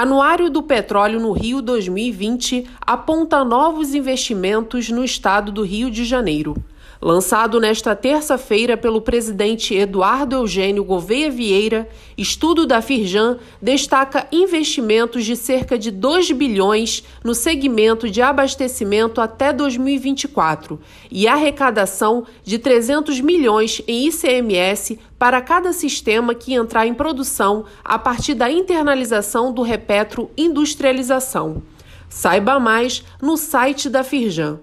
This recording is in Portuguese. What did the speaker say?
Anuário do Petróleo no Rio 2020 aponta novos investimentos no estado do Rio de Janeiro. Lançado nesta terça-feira pelo presidente Eduardo Eugênio Gouveia Vieira, estudo da Firjan destaca investimentos de cerca de 2 bilhões no segmento de abastecimento até 2024 e arrecadação de 300 milhões em ICMS para cada sistema que entrar em produção a partir da internalização do repetro industrialização. Saiba mais no site da Firjan